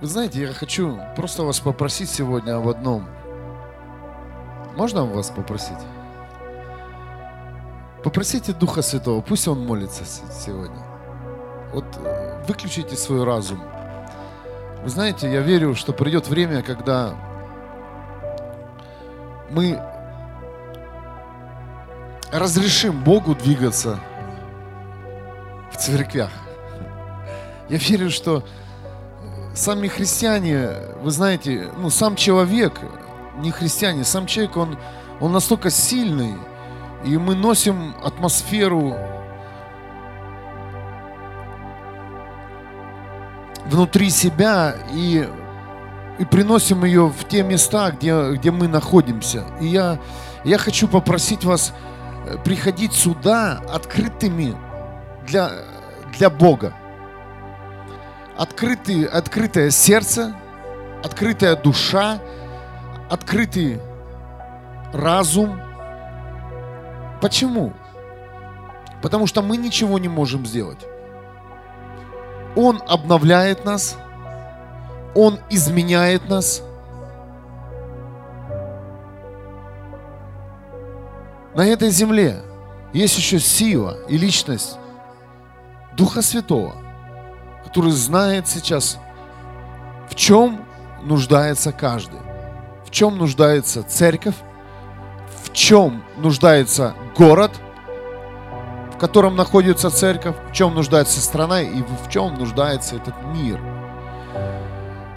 Вы знаете, я хочу просто вас попросить сегодня об одном. Можно вас попросить? Попросите Духа Святого, пусть Он молится сегодня. Вот э, выключите свой разум. Вы знаете, я верю, что придет время, когда мы разрешим Богу двигаться в церквях. Я верю, что сами христиане, вы знаете, ну сам человек, не христиане, сам человек, он, он настолько сильный, и мы носим атмосферу внутри себя и, и приносим ее в те места, где, где мы находимся. И я, я хочу попросить вас э, приходить сюда открытыми для, для Бога. Открытый, открытое сердце, открытая душа, открытый разум. Почему? Потому что мы ничего не можем сделать. Он обновляет нас, Он изменяет нас. На этой земле есть еще сила и личность Духа Святого, который знает сейчас, в чем нуждается каждый, в чем нуждается церковь, в чем нуждается город – в котором находится церковь, в чем нуждается страна и в чем нуждается этот мир.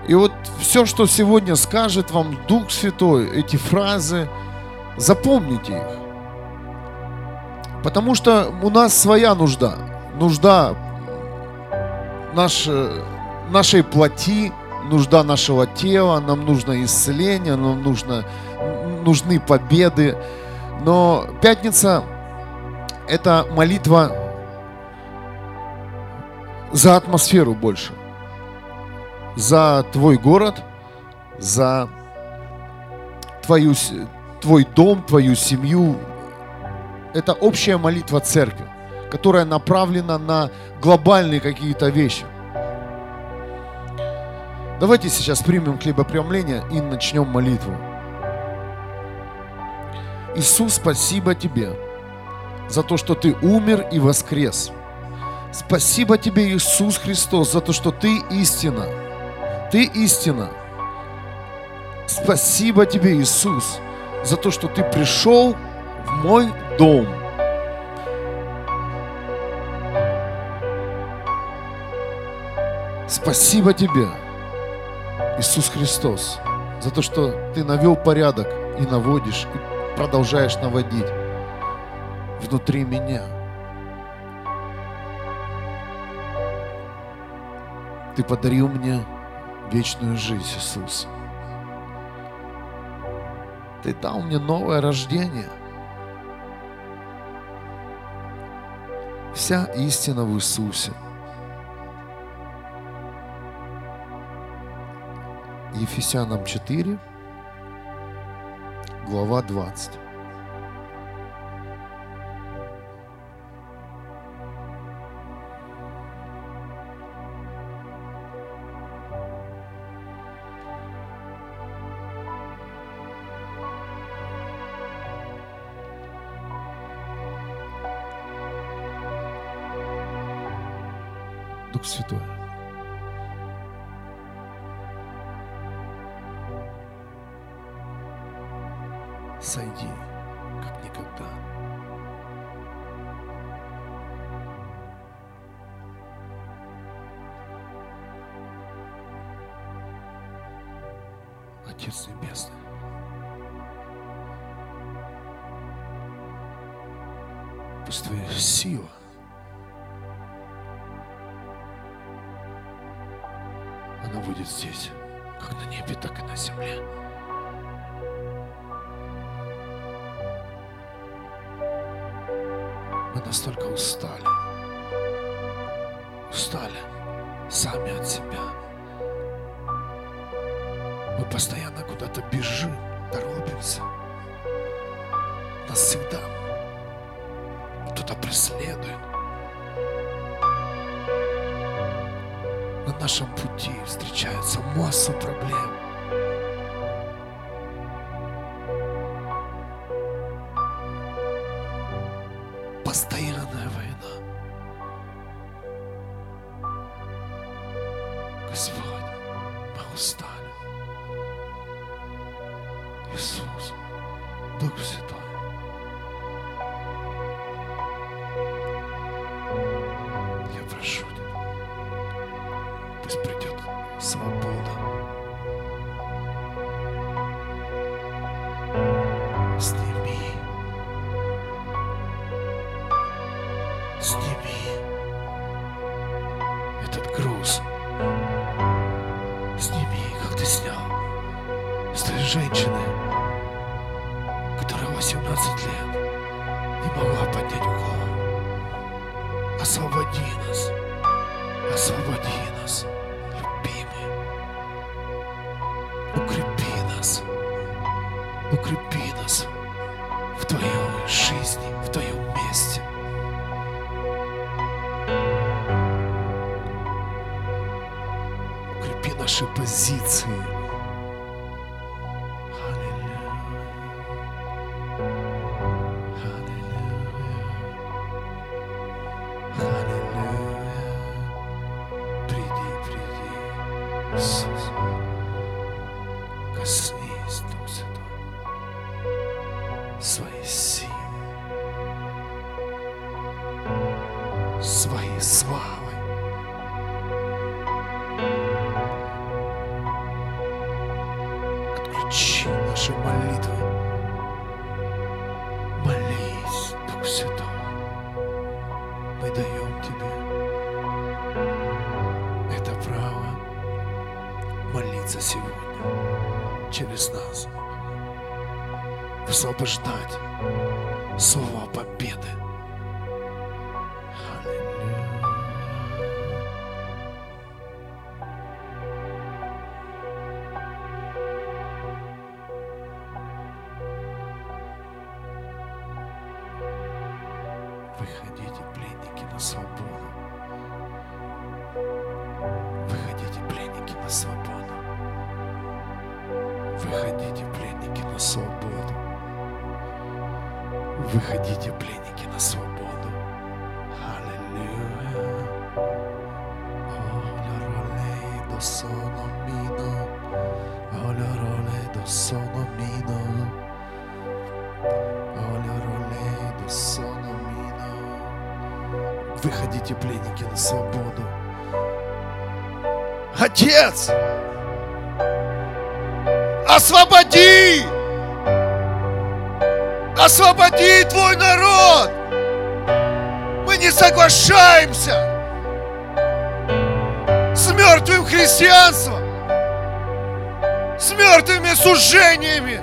И вот все, что сегодня скажет вам Дух Святой, эти фразы, запомните их. Потому что у нас своя нужда. Нужда наш, нашей плоти, нужда нашего тела, нам нужно исцеление, нам нужно, нужны победы. Но пятница это молитва за атмосферу больше, за твой город, за твою, твой дом, твою семью. Это общая молитва церкви, которая направлена на глобальные какие-то вещи. Давайте сейчас примем хлебопреломление и начнем молитву. Иисус, спасибо Тебе за то, что Ты умер и воскрес. Спасибо Тебе, Иисус Христос, за то, что Ты истина. Ты истина. Спасибо Тебе, Иисус, за то, что Ты пришел в мой дом. Спасибо Тебе, Иисус Христос, за то, что Ты навел порядок и наводишь, и продолжаешь наводить внутри меня. Ты подарил мне вечную жизнь, Иисус. Ты дал мне новое рождение. Вся истина в Иисусе. Ефесянам 4, глава 20. Дух Святой. Пусть придет свобода. Сними. Сними этот груз. Сними, как ты снял с той женщины, наши позиции. Ролей до соно мино. Выходите, пленники, на свободу. Отец! Освободи! Освободи твой народ! Мы не соглашаемся с мертвым христианством, с мертвыми сужениями.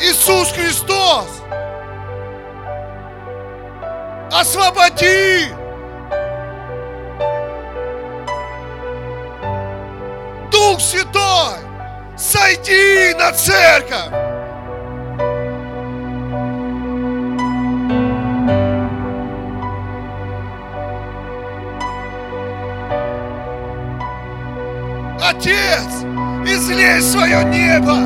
Иисус Христос! Освободи! На церковь! Отец, излей свое небо!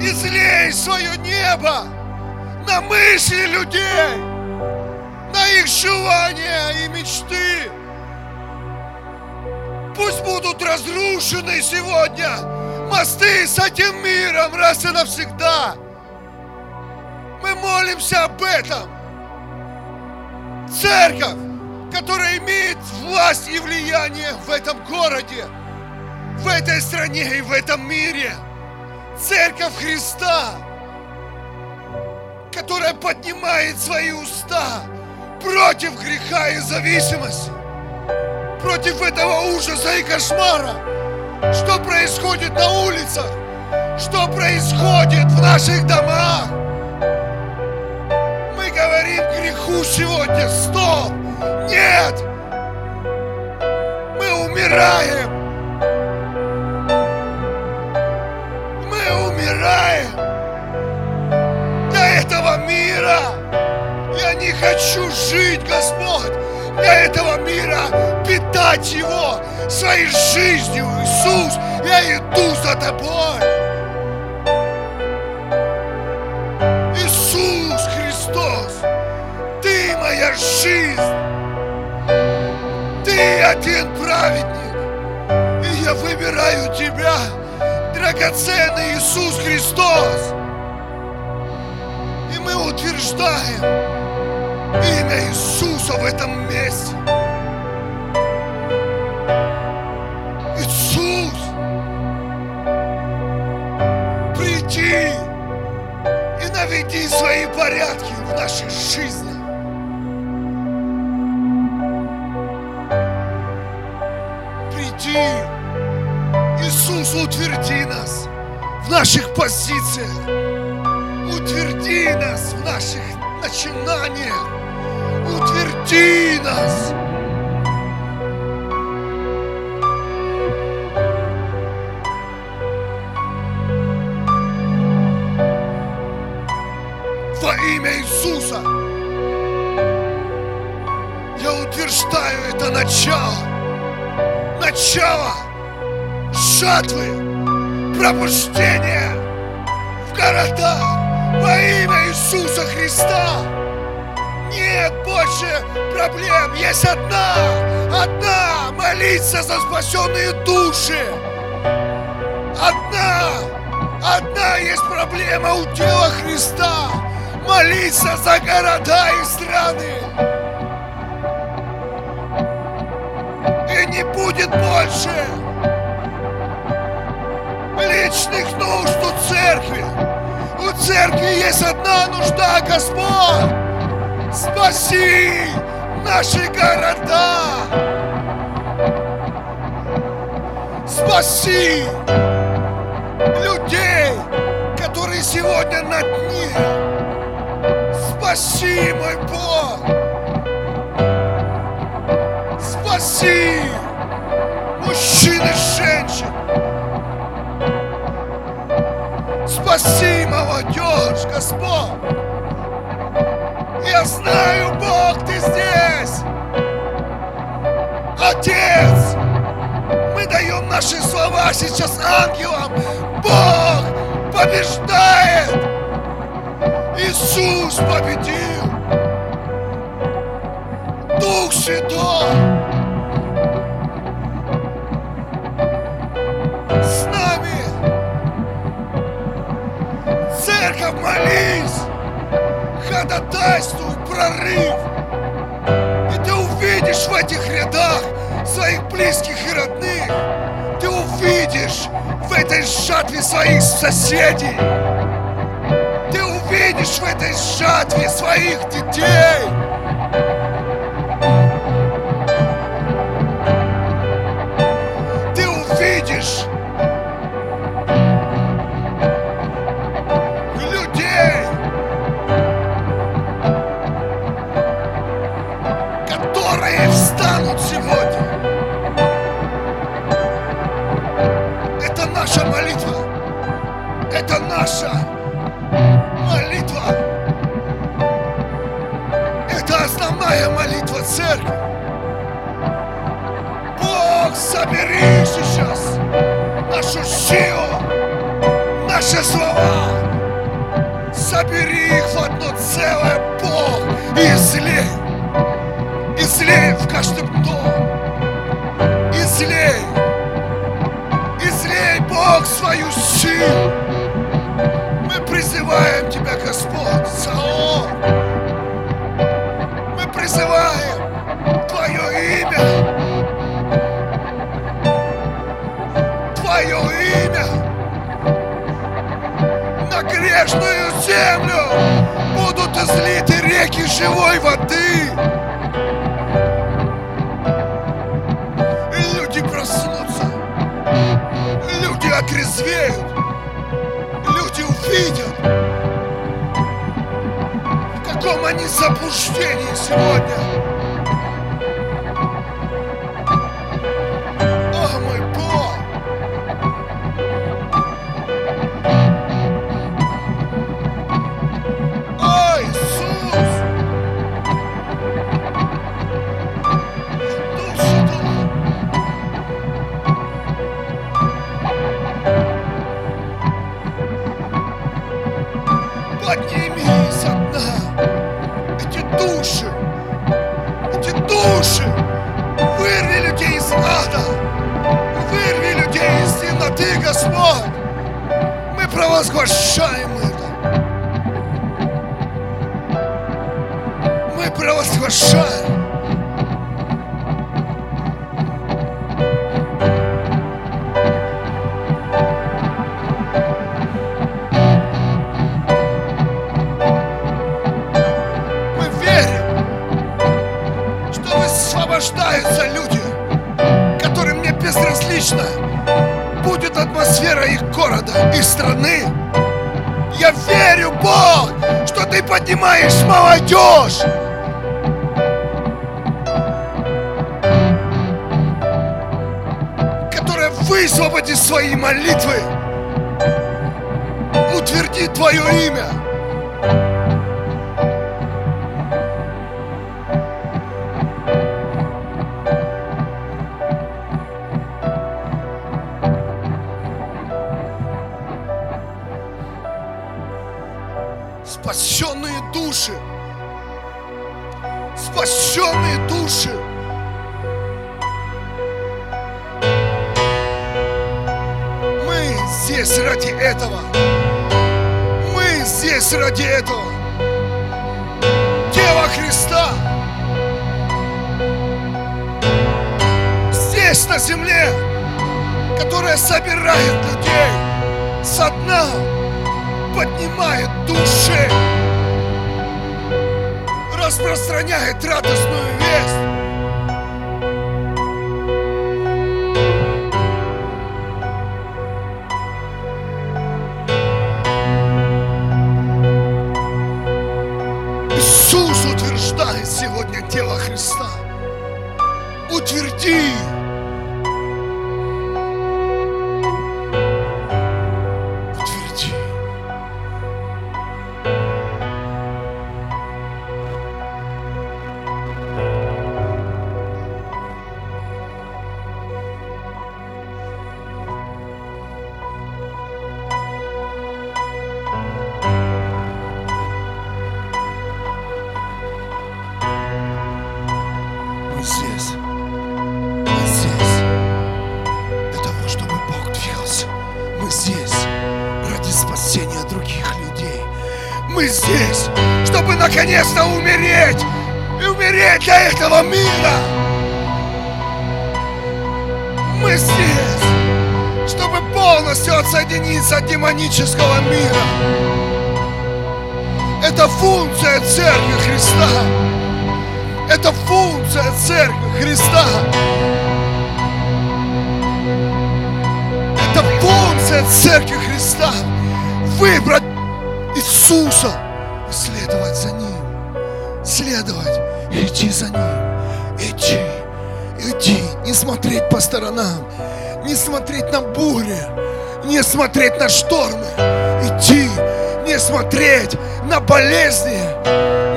Излей свое небо на мысли людей, их желания и мечты. Пусть будут разрушены сегодня мосты с этим миром раз и навсегда. Мы молимся об этом. Церковь, которая имеет власть и влияние в этом городе, в этой стране и в этом мире. Церковь Христа, которая поднимает свои уста против греха и зависимости, против этого ужаса и кошмара, что происходит на улицах, что происходит в наших домах. Мы говорим греху сегодня, стоп, нет, мы умираем. Мы умираем для этого мира. Я не хочу жить, Господь, для этого мира, питать его своей жизнью. Иисус, я иду за тобой. Иисус Христос, ты моя жизнь. Ты один праведник. И я выбираю тебя, драгоценный Иисус Христос. И мы утверждаем имя Иисуса в этом месте. Иисус, приди и наведи свои порядки в нашей жизни. Приди, Иисус, утверди нас в наших позициях. Утверди нас в наших начинаниях. Утверди нас. Во имя Иисуса я утверждаю это начало. Начало жатвы, пробуждения в городах во имя Иисуса Христа. Нет больше проблем. Есть одна, одна молиться за спасенные души. Одна, одна есть проблема у тела Христа. Молиться за города и страны. И не будет больше личных нужд у церкви. У церкви есть одна нужда, Господь. Спаси наши города. Спаси людей, которые сегодня на дне. Спаси, мой Бог. Спаси мужчин и женщин. Спаси молодежь, Господь. Я знаю, Бог, Ты здесь. Отец, мы даем наши слова сейчас ангелам. Бог побеждает. Иисус победил. Дух Святой. Ходатайствуй, прорыв. И ты увидишь в этих рядах своих близких и родных. Ты увидишь в этой жатве своих соседей. Ты увидишь в этой жатве своих детей. На грешную землю будут излиты реки живой воды. И люди проснутся, люди отрезвеют, люди увидят, в каком они заблуждении сегодня. Провозглашаем это. Мы провозглашаем. Здесь ради этого. Мы здесь ради этого. Тело Христа. Здесь на земле, которая собирает людей со дна, поднимает души, распространяет радостную весть. Мы здесь, чтобы полностью отсоединиться от демонического мира. Это функция Церкви Христа. Это функция Церкви Христа. Это функция Церкви Христа. Выбрать Иисуса и следовать за Ним. Следовать, идти за Ним. Идти, идти, не смотреть по сторонам, не смотреть на бури, не смотреть на штормы. Идти, не смотреть на болезни,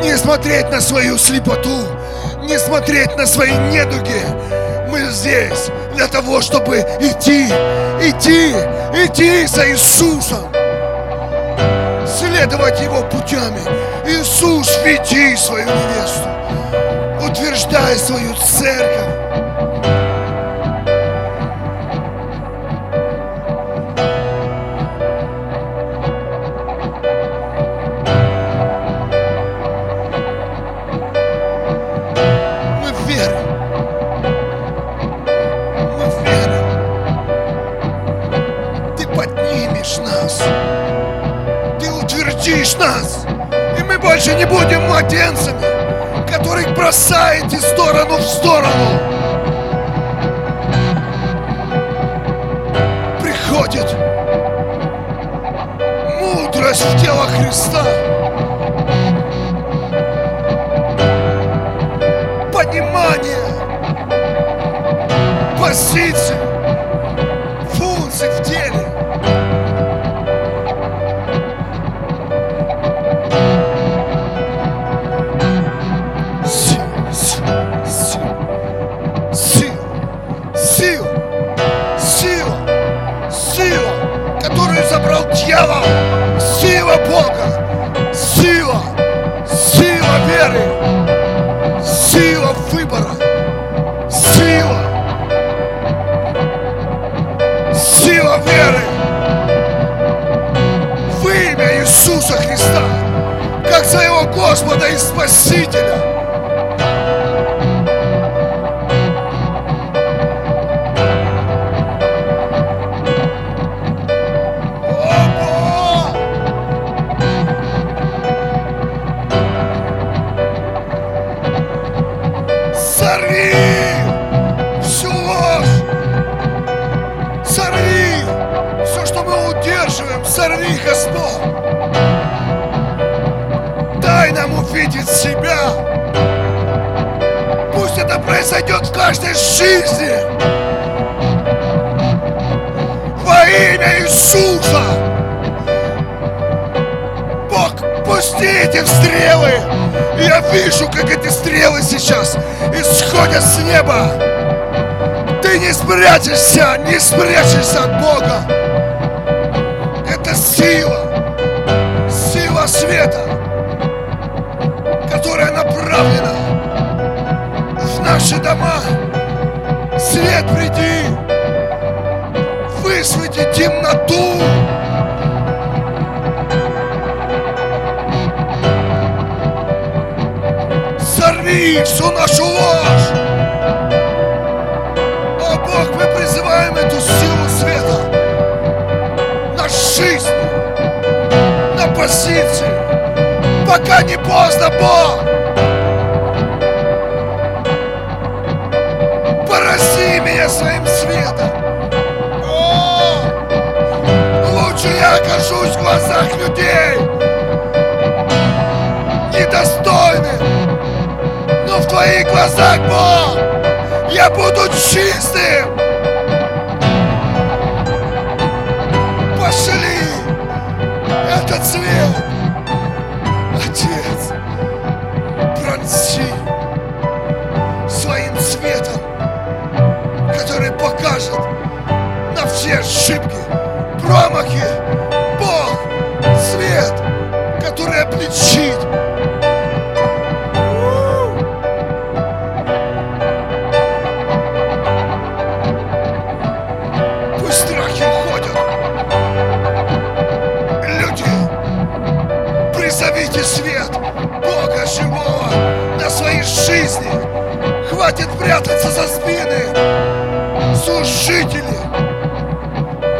не смотреть на свою слепоту, не смотреть на свои недуги. Мы здесь для того, чтобы идти, идти, идти за Иисусом, следовать Его путями. Иисус, веди свою невесту, утверждай свою церковь. Больше не будем младенцами, которых бросает из сторону в сторону. Приходит мудрость в тело Христа. Понимание позиций, функций в теле. Спрячешься, не спрячешься от Бога! Это сила! Сила света! Которая направлена в наши дома! Свет приди! Высвети темноту! Сорви всю нашу ложь! Позиции, пока не поздно, Бог! Порази меня своим светом! О! Лучше я окажусь в глазах людей недостойным, но в твоих глазах, Бог, я буду чистым. Пошли свет, Отец, пронси своим светом, который покажет на все ошибки, промахи, Бог, свет, который обличит. Хватит прятаться за спины служителей,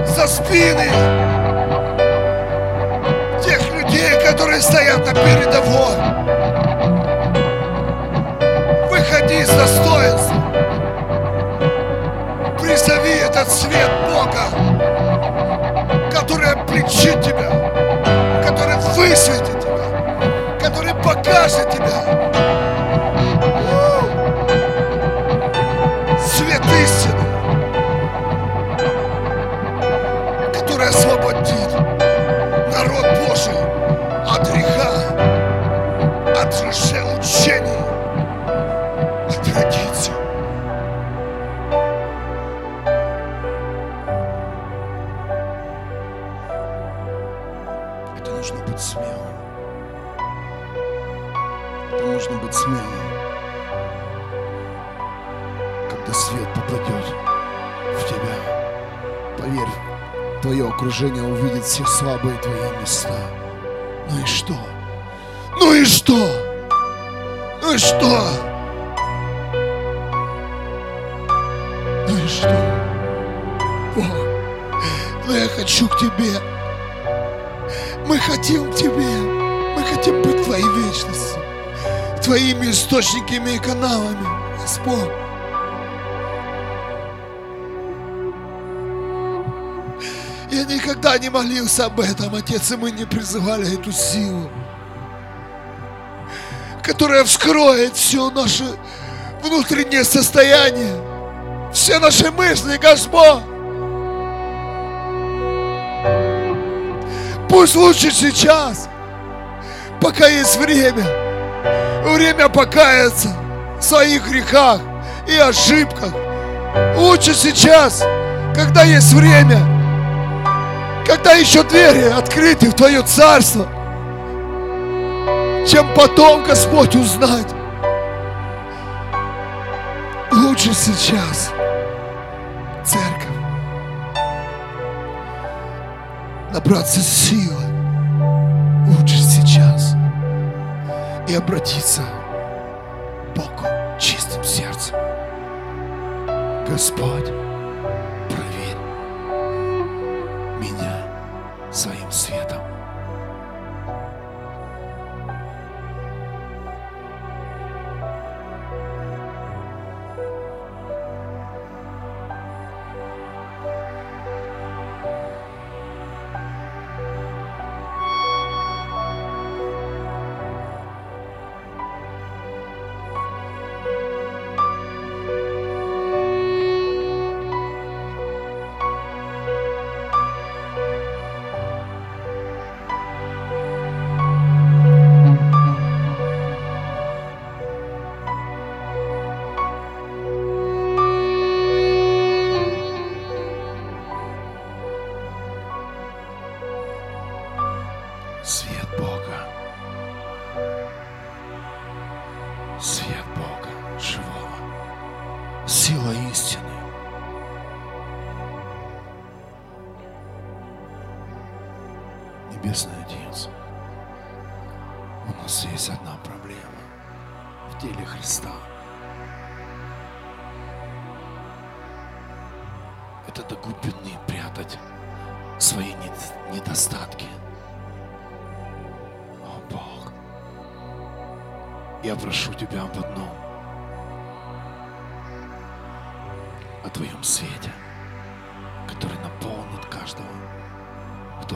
за спины тех людей, которые стоят на передовой. Отец, и мы не призывали эту силу, которая вскроет все наше внутреннее состояние, все наши мысли, Господь. Пусть лучше сейчас, пока есть время, время покаяться в своих грехах и ошибках. Лучше сейчас, когда есть время, когда еще двери открыты в Твое Царство, чем потом, Господь, узнать. Лучше сейчас, церковь, набраться силы, лучше сейчас и обратиться к Богу чистым сердцем. Господь,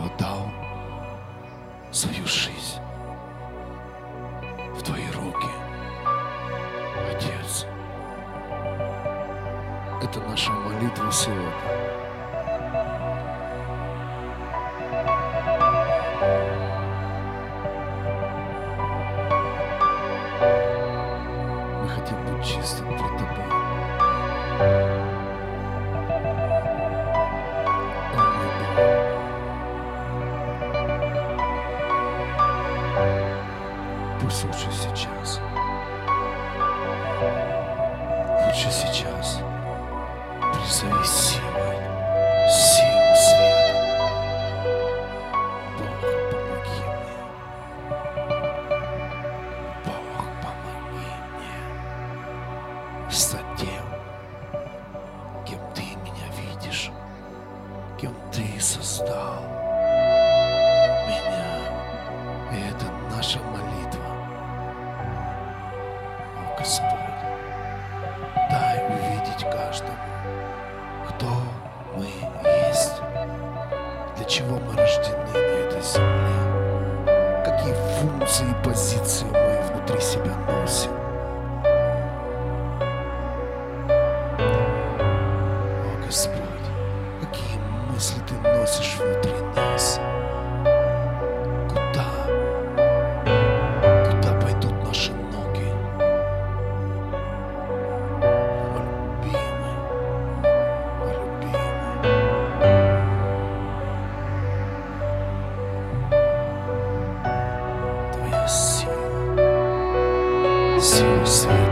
отдал свою жизнь в Твои руки, Отец. Это наша молитва сегодня. es jūs sveicu.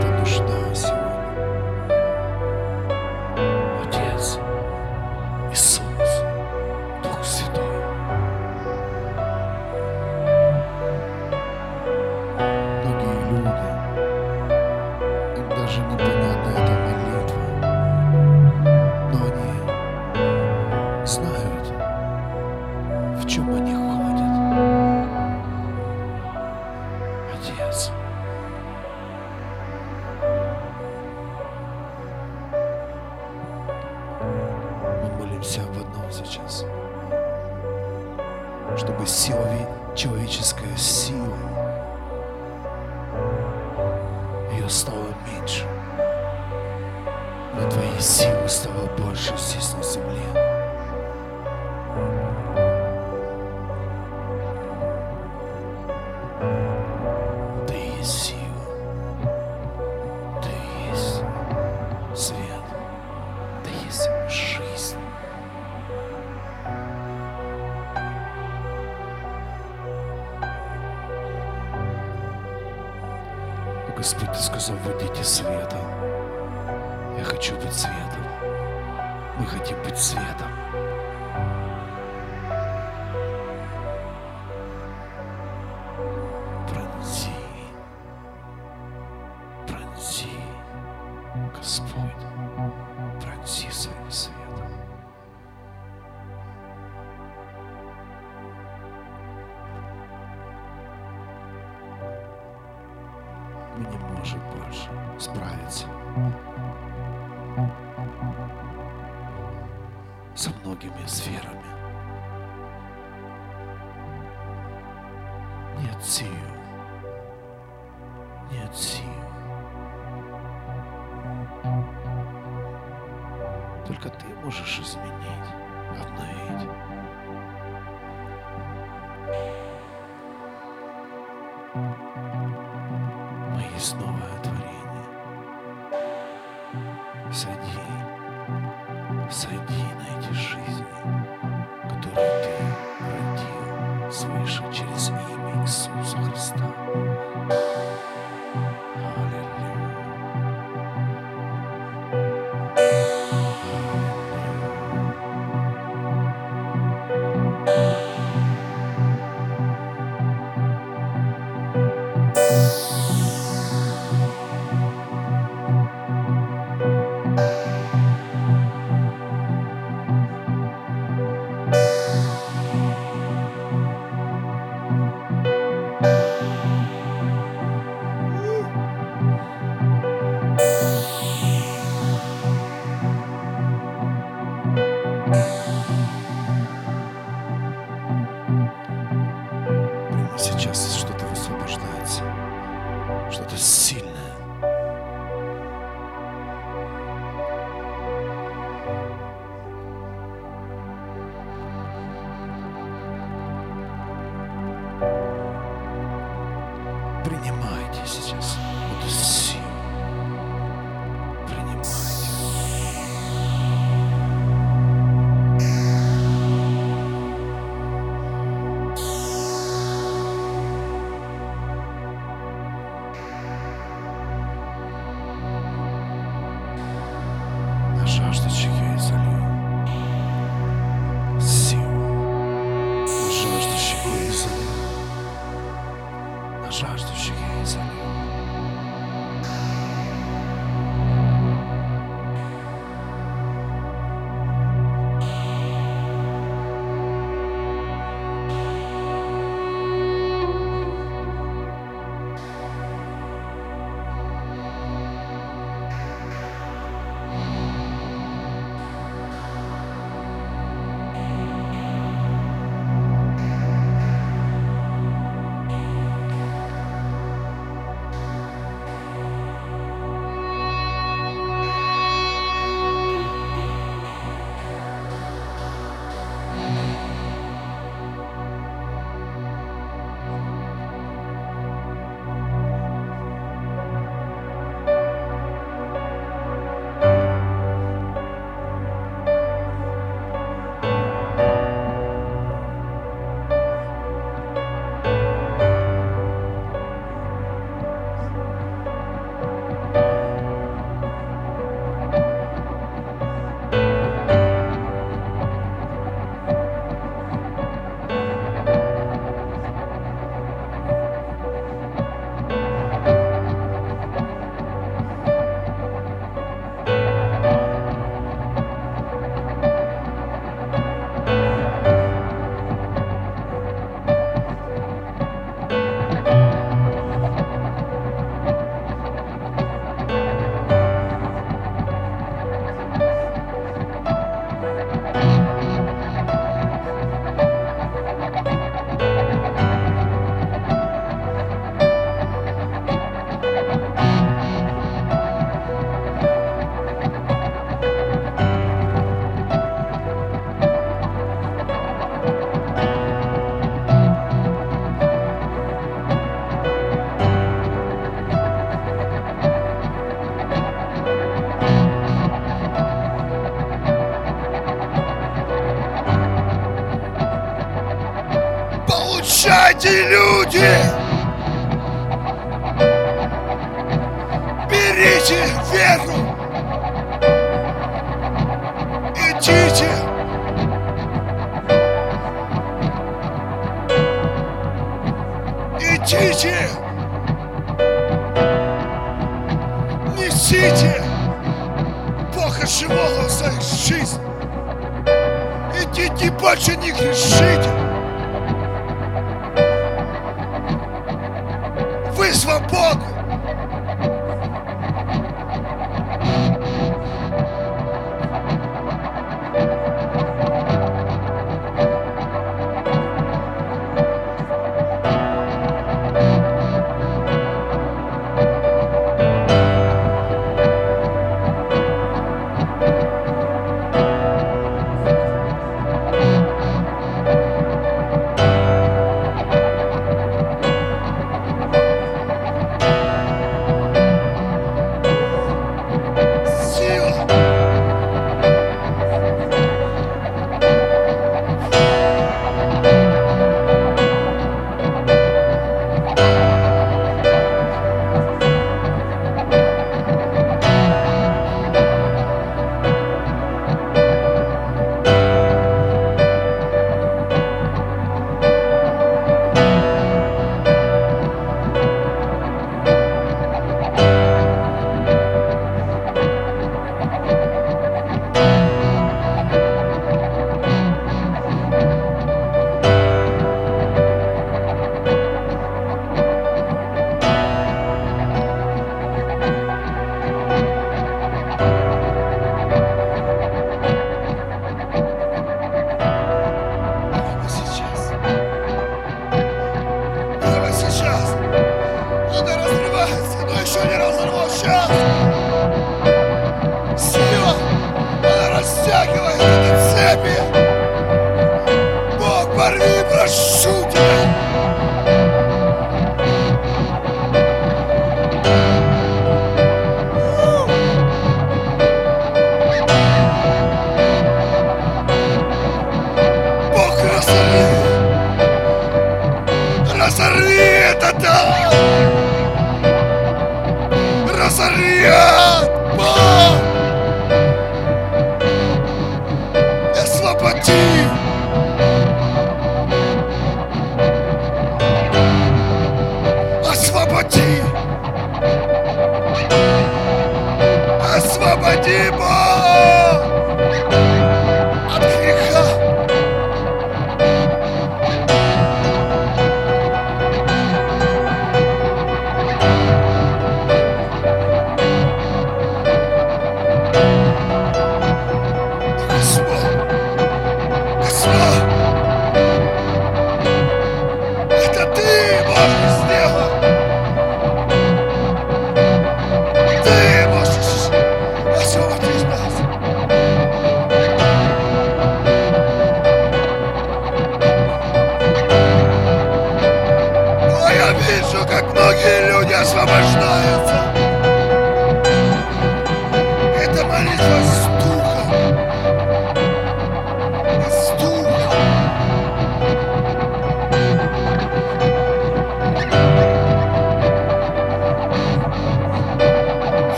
другими сферами. Нет сил. Нет сил. Только ты можешь изменить, обновить. мои снова творения. творение. Сойди, сойди.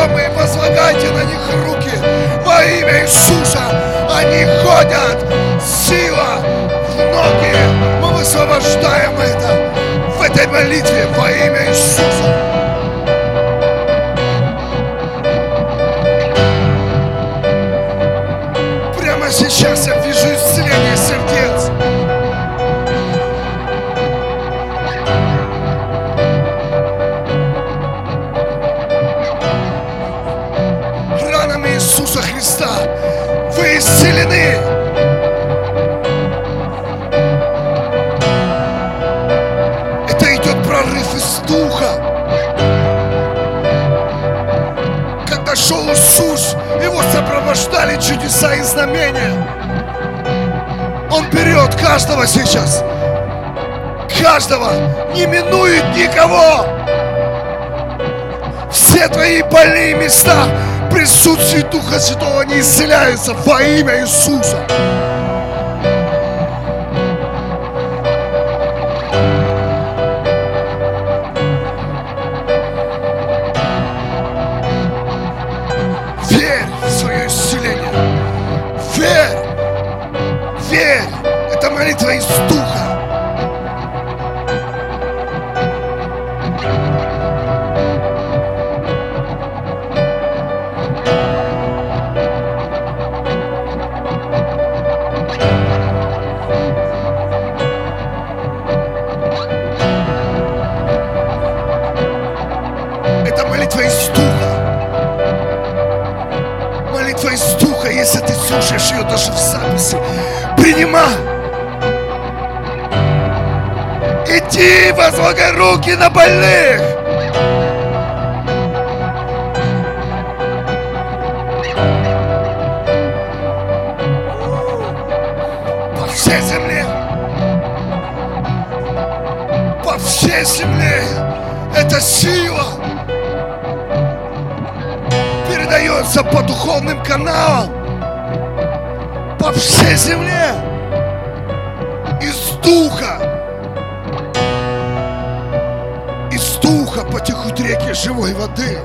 Знакомые, возлагайте на них руки во имя Иисуса. Они ходят, сила в ноги. Мы высвобождаем это в этой молитве во имя Иисуса. Чудеса и знамения. Он берет каждого сейчас. Каждого. Не минует никого. Все твои больные места присутствии Духа Святого не исцеляются во имя Иисуса. Это молитва из Духа. Молитва из Духа, если ты слушаешь ее даже в записи. Принимай. Иди, возлагай руки на больных. По всей земле. По всей земле. Это сила двигаться по духовным каналам по всей земле из духа. Из духа потекут реки живой воды.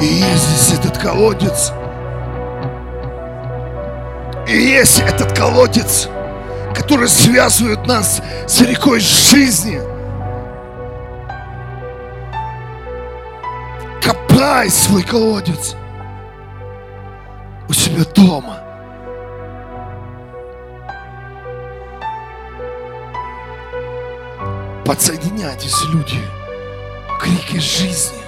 И есть здесь этот колодец. И есть этот колодец, который связывает нас с рекой жизни – Копай свой колодец у себя дома. Подсоединяйтесь, люди, к реке жизни.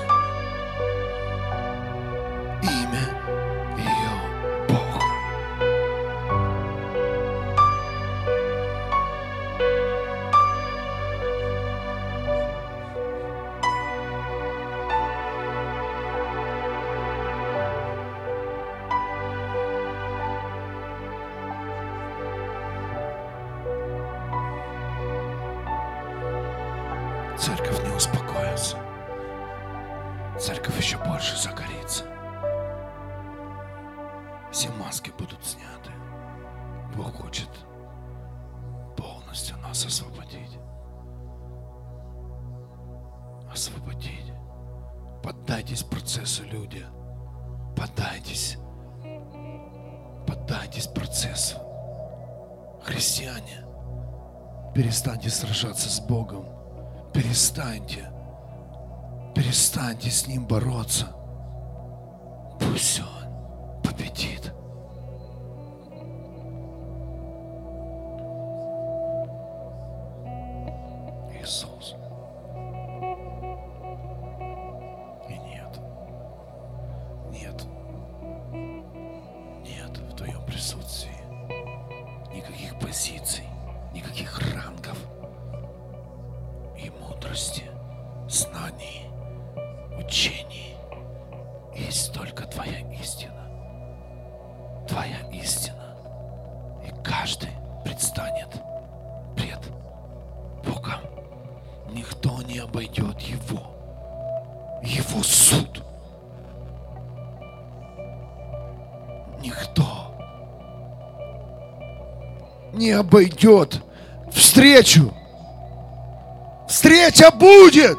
Церковь еще больше загорится. Все маски будут сняты. Бог хочет полностью нас освободить. Освободить. Поддайтесь процессу, люди. Поддайтесь. Поддайтесь процессу. Христиане, перестаньте сражаться с Богом. Перестаньте. Перестаньте с Ним бороться. Пусть Он победит. Обойдет встречу. Встреча будет!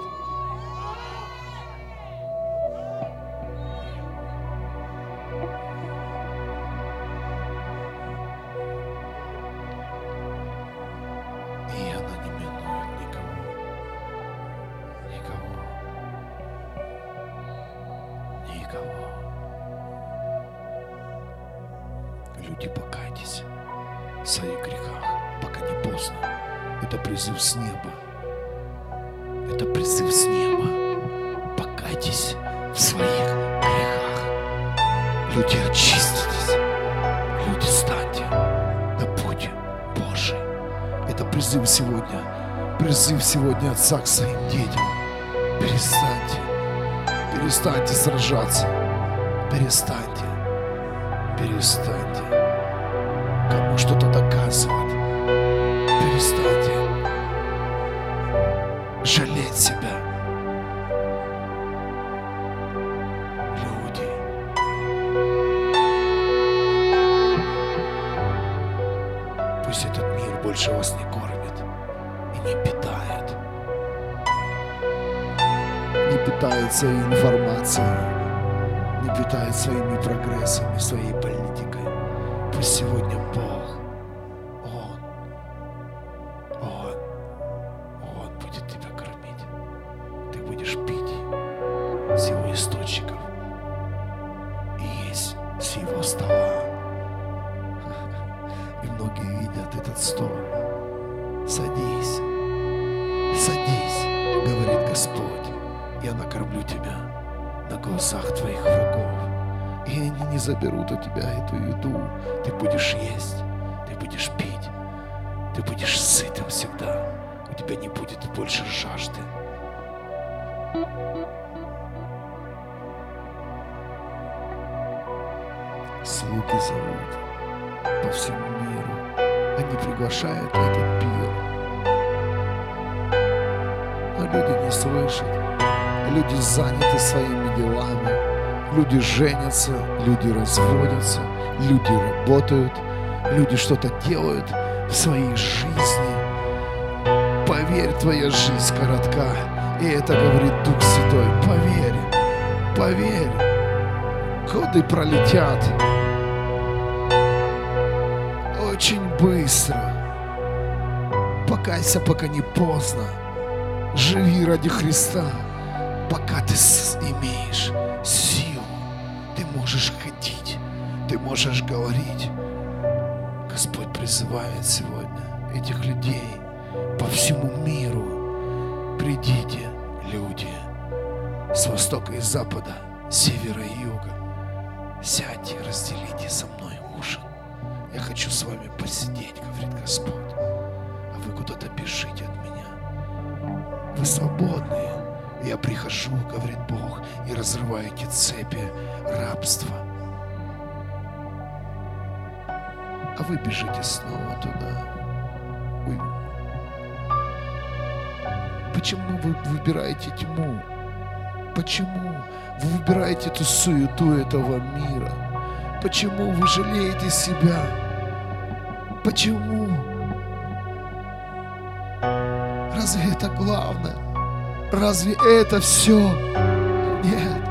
Никого. Люди, покайтесь своих грехах, пока не поздно. Это призыв с неба. Это призыв с неба. Покайтесь в своих грехах. Люди, очиститесь. Люди, станьте на путь Божий. Это призыв сегодня. Призыв сегодня отца к своим детям. Перестаньте. Перестаньте сражаться. Перестаньте. Перестаньте. Они приглашают на этот пир. Но люди не слышат. Люди заняты своими делами. Люди женятся, люди разводятся, люди работают, люди что-то делают в своей жизни. Поверь, твоя жизнь коротка. И это говорит Дух Святой. Поверь, поверь. Годы пролетят очень быстро. Покайся, пока не поздно. Живи ради Христа, пока ты имеешь силу. Ты можешь ходить, ты можешь говорить. Господь призывает сегодня этих людей по всему миру. Придите, люди, с востока и запада, севера и юга. Сядьте разделите со мной ужин. Я хочу с вами посидеть, говорит Господь. А вы куда-то бежите от меня. Вы свободные. Я прихожу, говорит Бог, и разрываю эти цепи рабства. А вы бежите снова туда. Вы... Почему вы выбираете тьму? Почему вы выбираете эту суету этого мира? Почему вы жалеете себя? Почему? Разве это главное? Разве это все? Нет.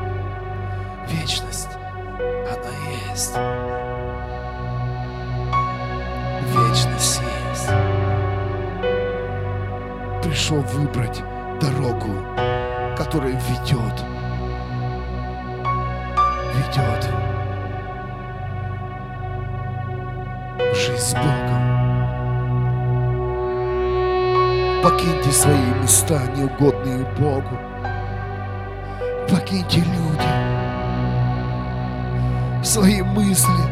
Вечность, она есть. Вечность есть. Пришел выбрать дорогу, которая ведет, ведет с Богом. Покиньте свои места, неугодные Богу. Покиньте люди, свои мысли.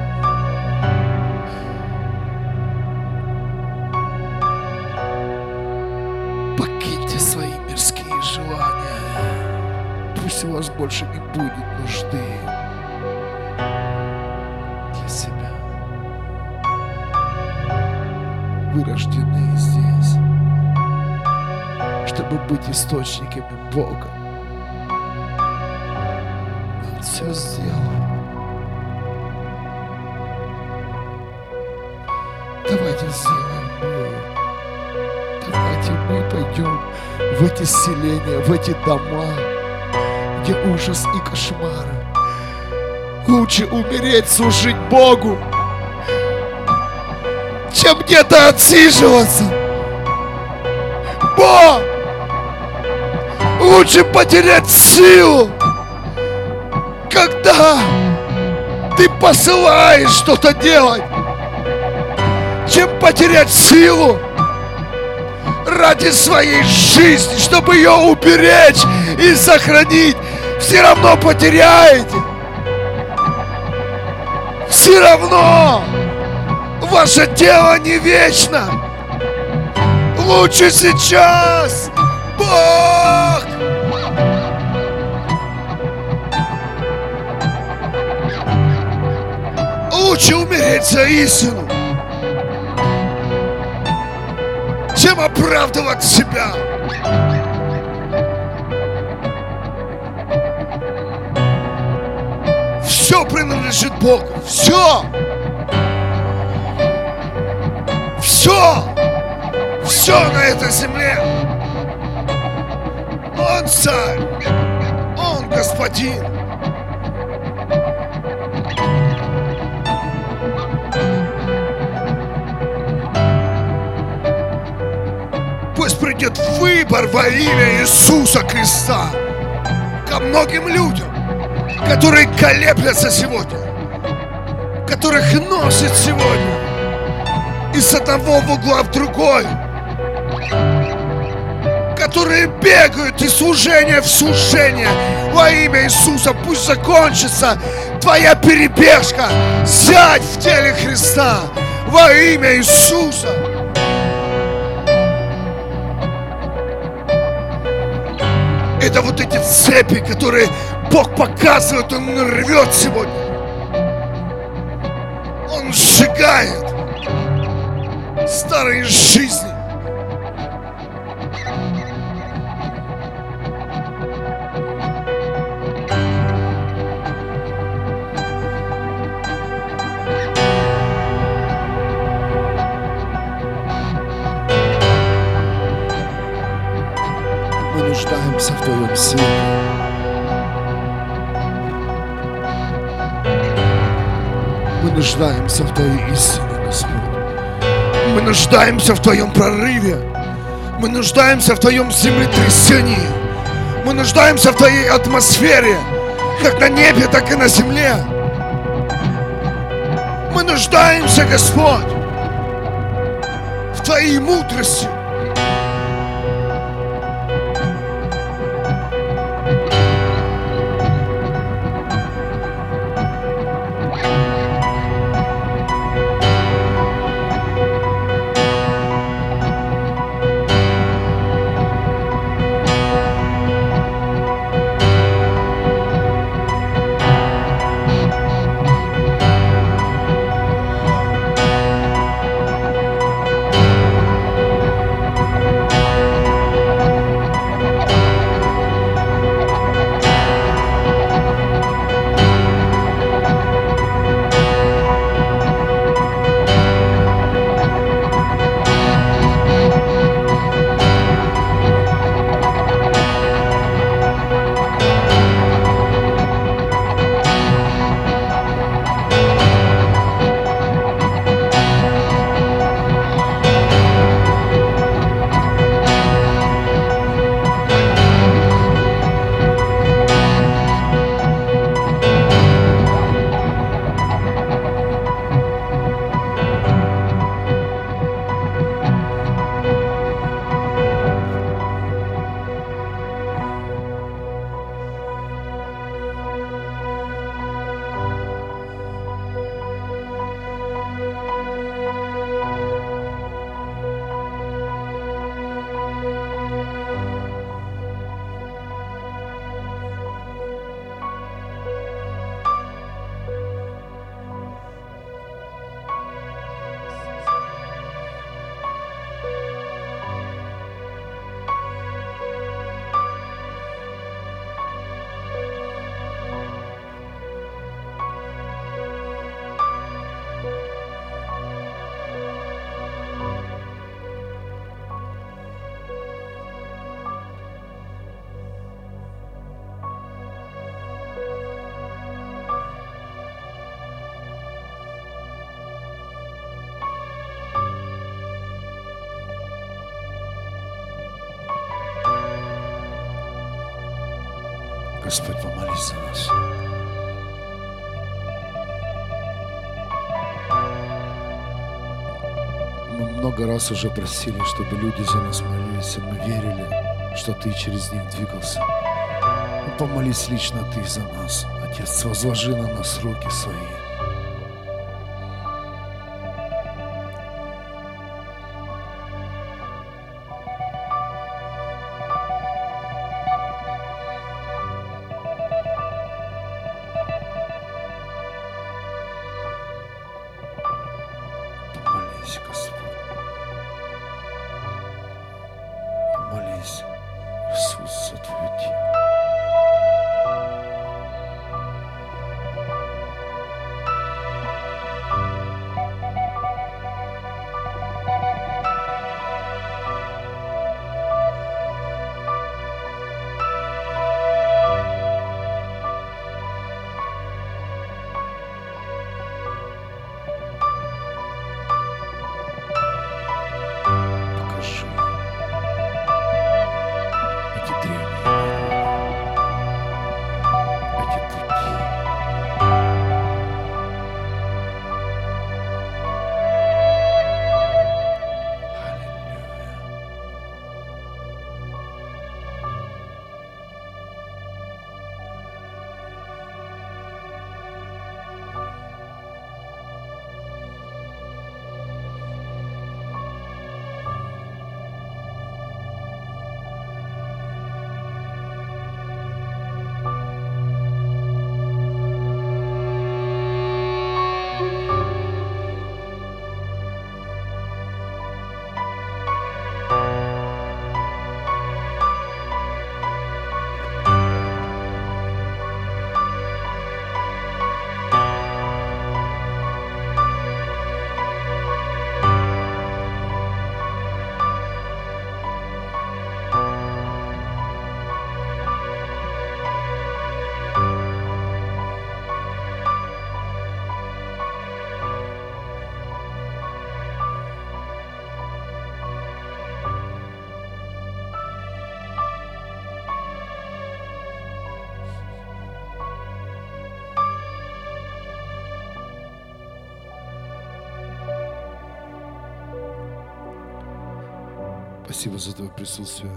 Покиньте свои мирские желания. Пусть у вас больше не будет нужды Вы рождены здесь, чтобы быть источниками Бога. Он все сделал. Давайте сделаем мы. Давайте мы пойдем в эти селения, в эти дома, где ужас и кошмары. Лучше умереть, служить Богу, чем где-то отсиживаться. Бог! Лучше потерять силу, когда ты посылаешь что-то делать, чем потерять силу ради своей жизни, чтобы ее уберечь и сохранить. Все равно потеряете. Все равно ваше дело не вечно. Лучше сейчас, Бог! Лучше умереть за истину, чем оправдывать себя. Все принадлежит Богу. Все. Все. Все на этой земле. Он царь. Он господин. Пусть придет выбор во имя Иисуса Христа ко многим людям, которые колеблятся сегодня, которых носит сегодня из одного угла в другой, которые бегают из служения в служение во имя Иисуса. Пусть закончится твоя перебежка. Сядь в теле Христа во имя Иисуса. Это вот эти цепи, которые Бог показывает, Он рвет сегодня. Он сжигает старые жизни. нуждаемся в Твоем свете. Мы нуждаемся в Твоей истине, Господь. Мы нуждаемся в Твоем прорыве. Мы нуждаемся в Твоем землетрясении. Мы нуждаемся в Твоей атмосфере, как на небе, так и на земле. Мы нуждаемся, Господь, в Твоей мудрости. Помолись за нас. Мы много раз уже просили, чтобы люди за нас молились, и мы верили, что Ты через них двигался. Ну, помолись лично Ты за нас, Отец, возложи на нас руки свои. Спасибо за Твое присутствие,